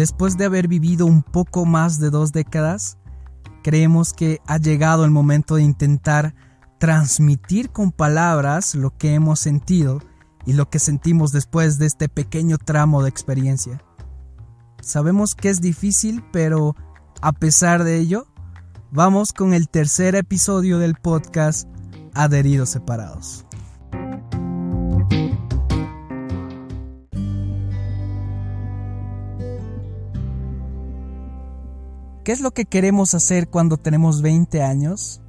después de haber vivido un poco más de dos décadas, creemos que ha llegado el momento de intentar transmitir con palabras lo que hemos sentido y lo que sentimos después de este pequeño tramo de experiencia. Sabemos que es difícil, pero a pesar de ello, vamos con el tercer episodio del podcast Adheridos Separados. ¿Qué es lo que queremos hacer cuando tenemos 20 años?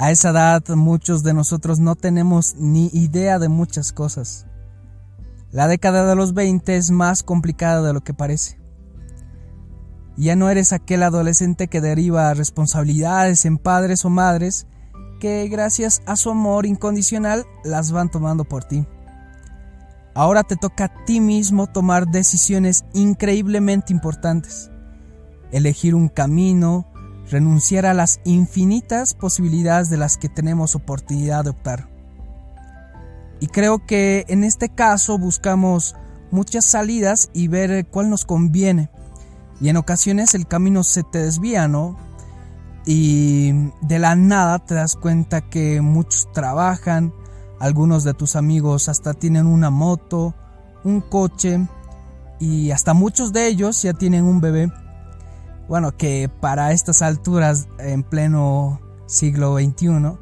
A esa edad muchos de nosotros no tenemos ni idea de muchas cosas. La década de los 20 es más complicada de lo que parece. Ya no eres aquel adolescente que deriva responsabilidades en padres o madres que gracias a su amor incondicional las van tomando por ti. Ahora te toca a ti mismo tomar decisiones increíblemente importantes. Elegir un camino, renunciar a las infinitas posibilidades de las que tenemos oportunidad de optar. Y creo que en este caso buscamos muchas salidas y ver cuál nos conviene. Y en ocasiones el camino se te desvía, ¿no? Y de la nada te das cuenta que muchos trabajan, algunos de tus amigos hasta tienen una moto, un coche y hasta muchos de ellos ya tienen un bebé bueno, que para estas alturas, en pleno siglo XXI,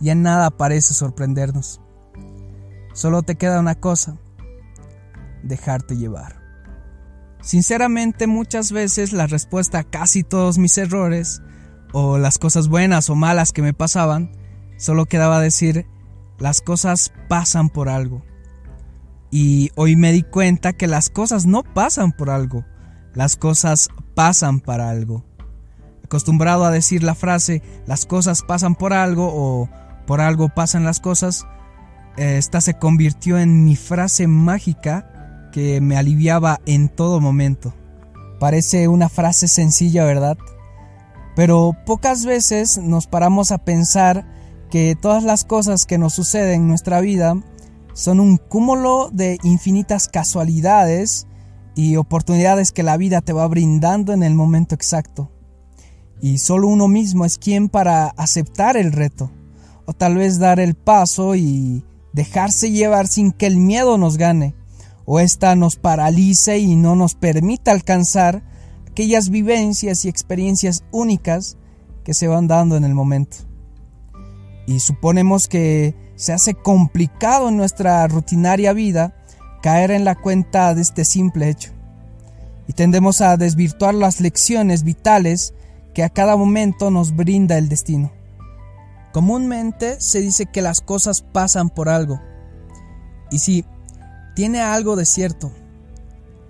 ya nada parece sorprendernos. Solo te queda una cosa, dejarte llevar. Sinceramente muchas veces la respuesta a casi todos mis errores, o las cosas buenas o malas que me pasaban, solo quedaba decir, las cosas pasan por algo. Y hoy me di cuenta que las cosas no pasan por algo, las cosas pasan para algo. Acostumbrado a decir la frase las cosas pasan por algo o por algo pasan las cosas, eh, esta se convirtió en mi frase mágica que me aliviaba en todo momento. Parece una frase sencilla, ¿verdad? Pero pocas veces nos paramos a pensar que todas las cosas que nos suceden en nuestra vida son un cúmulo de infinitas casualidades y oportunidades que la vida te va brindando en el momento exacto. Y solo uno mismo es quien para aceptar el reto, o tal vez dar el paso y dejarse llevar sin que el miedo nos gane, o ésta nos paralice y no nos permita alcanzar aquellas vivencias y experiencias únicas que se van dando en el momento. Y suponemos que se hace complicado en nuestra rutinaria vida caer en la cuenta de este simple hecho. Y tendemos a desvirtuar las lecciones vitales que a cada momento nos brinda el destino. Comúnmente se dice que las cosas pasan por algo. Y sí, tiene algo de cierto.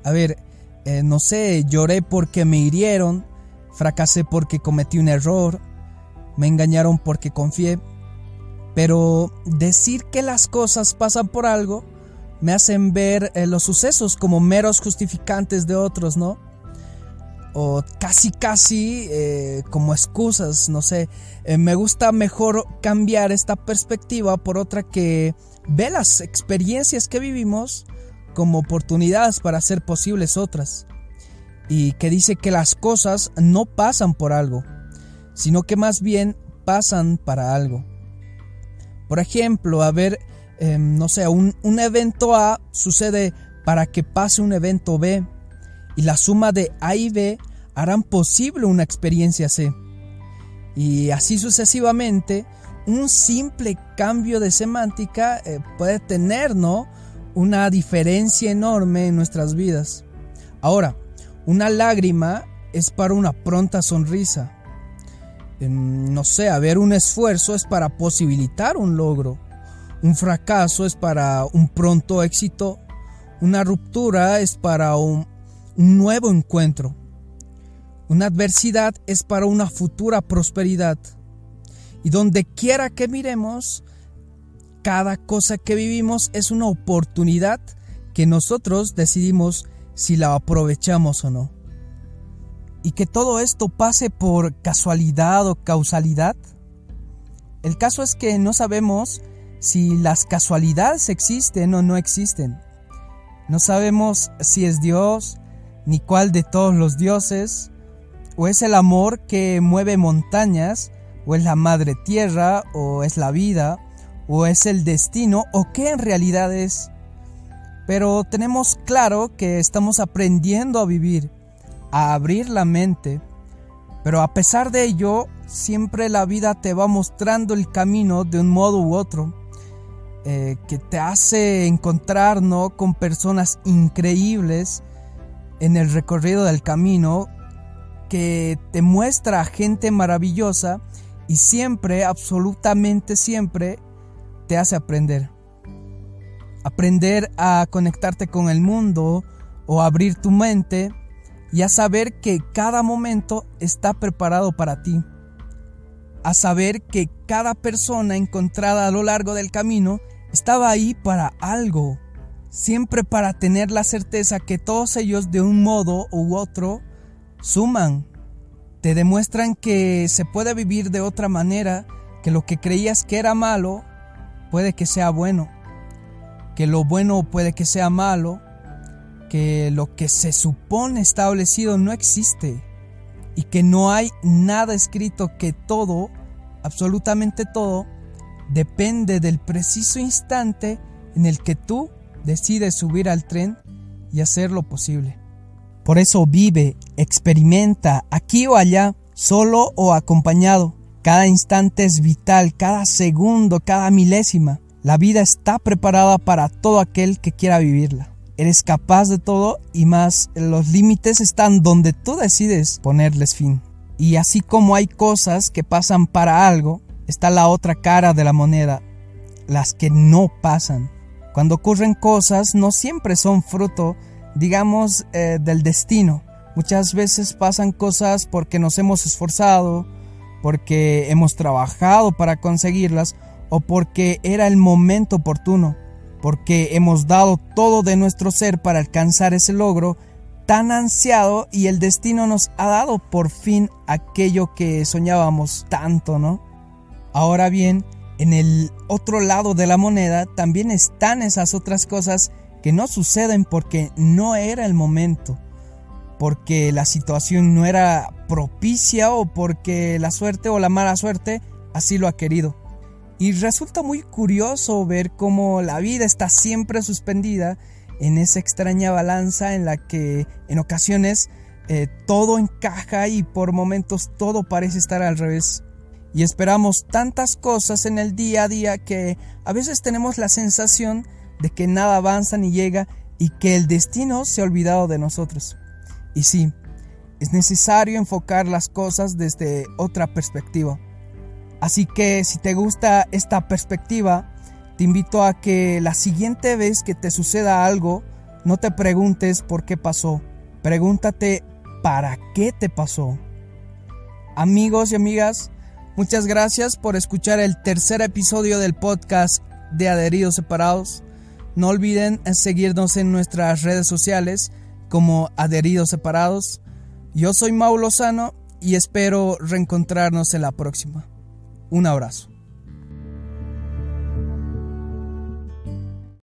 A ver, eh, no sé, lloré porque me hirieron, fracasé porque cometí un error, me engañaron porque confié. Pero decir que las cosas pasan por algo me hacen ver eh, los sucesos como meros justificantes de otros, ¿no? O casi casi eh, como excusas, no sé. Eh, me gusta mejor cambiar esta perspectiva por otra que ve las experiencias que vivimos como oportunidades para hacer posibles otras. Y que dice que las cosas no pasan por algo, sino que más bien pasan para algo. Por ejemplo, a Em, no sé, un, un evento A sucede para que pase un evento B y la suma de A y B harán posible una experiencia C. Y así sucesivamente, un simple cambio de semántica eh, puede tener ¿no? una diferencia enorme en nuestras vidas. Ahora, una lágrima es para una pronta sonrisa. Em, no sé, a ver, un esfuerzo es para posibilitar un logro. Un fracaso es para un pronto éxito. Una ruptura es para un, nuevo encuentro. Una adversidad es para una futura prosperidad. Y donde quiera que miremos, cada cosa que vivimos es una oportunidad que nosotros decidimos si la aprovechamos o no. Y que todo esto pase por casualidad o causalidad. El caso es que no sabemos si las casualidades existen o no existen. No sabemos si es Dios, ni cuál de todos los dioses, o es el amor que mueve montañas, o es la madre tierra, o es la vida, o es el destino, o qué en realidad es. Pero tenemos claro que estamos aprendiendo a vivir, a abrir la mente, pero a pesar de ello, siempre la vida te va mostrando el camino de un modo u otro, eh, que te hace encontrar con personas increíbles en el recorrido del camino, que te muestra gente maravillosa y siempre, absolutamente siempre, te hace aprender. Aprender a conectarte con el mundo o abrir tu mente y a saber que cada momento está preparado para ti. A saber que cada persona encontrada a lo largo del camino estaba ahí para algo. Siempre para tener la certeza que todos ellos de un modo u otro suman. Te demuestran que se puede vivir de otra manera, que lo que creías que era malo puede que sea bueno, que lo bueno puede que sea malo, que lo que se supone establecido no existe y que no hay nada escrito que todo, absolutamente todo, depende del preciso instante en el que tú decides subir al tren y hacer lo posible. Por eso vive, experimenta, aquí o allá, solo o acompañado. Cada instante es vital, cada segundo, cada milésima. La vida está preparada para todo aquel que quiera vivirla. Eres capaz de todo y más los límites están donde tú decides ponerles fin. Y así como hay cosas que pasan para algo, está la otra cara de la moneda, las que no pasan. Cuando ocurren cosas no siempre son fruto, digamos, eh, del destino. Muchas veces pasan cosas porque nos hemos esforzado, porque hemos trabajado para conseguirlas o porque era el momento oportuno porque hemos dado todo de nuestro ser para alcanzar ese logro tan ansiado y el destino nos ha dado por fin aquello que soñábamos tanto, ¿no? Ahora bien, en el otro lado de la moneda también están esas otras cosas que no suceden porque no era el momento, porque la situación no era propicia o porque la suerte o la mala suerte así lo ha querido. Y resulta muy curioso ver cómo la vida está siempre suspendida en esa extraña balanza en la que en ocasiones eh, todo encaja y por momentos todo parece estar al revés. Y esperamos tantas cosas en el día a día que a veces tenemos la sensación de que nada avanza ni llega y que el destino se ha olvidado de nosotros. Y sí, es necesario enfocar las cosas desde otra perspectiva. Así que si te gusta esta perspectiva, te invito a que la siguiente vez que te suceda algo, no te preguntes por qué pasó, pregúntate para qué te pasó. Amigos y amigas, muchas gracias por escuchar el tercer episodio del podcast de Adheridos Separados. No olviden seguirnos en nuestras redes sociales como Adheridos Separados. Yo soy Mau Lozano y espero reencontrarnos en la próxima. Un abrazo.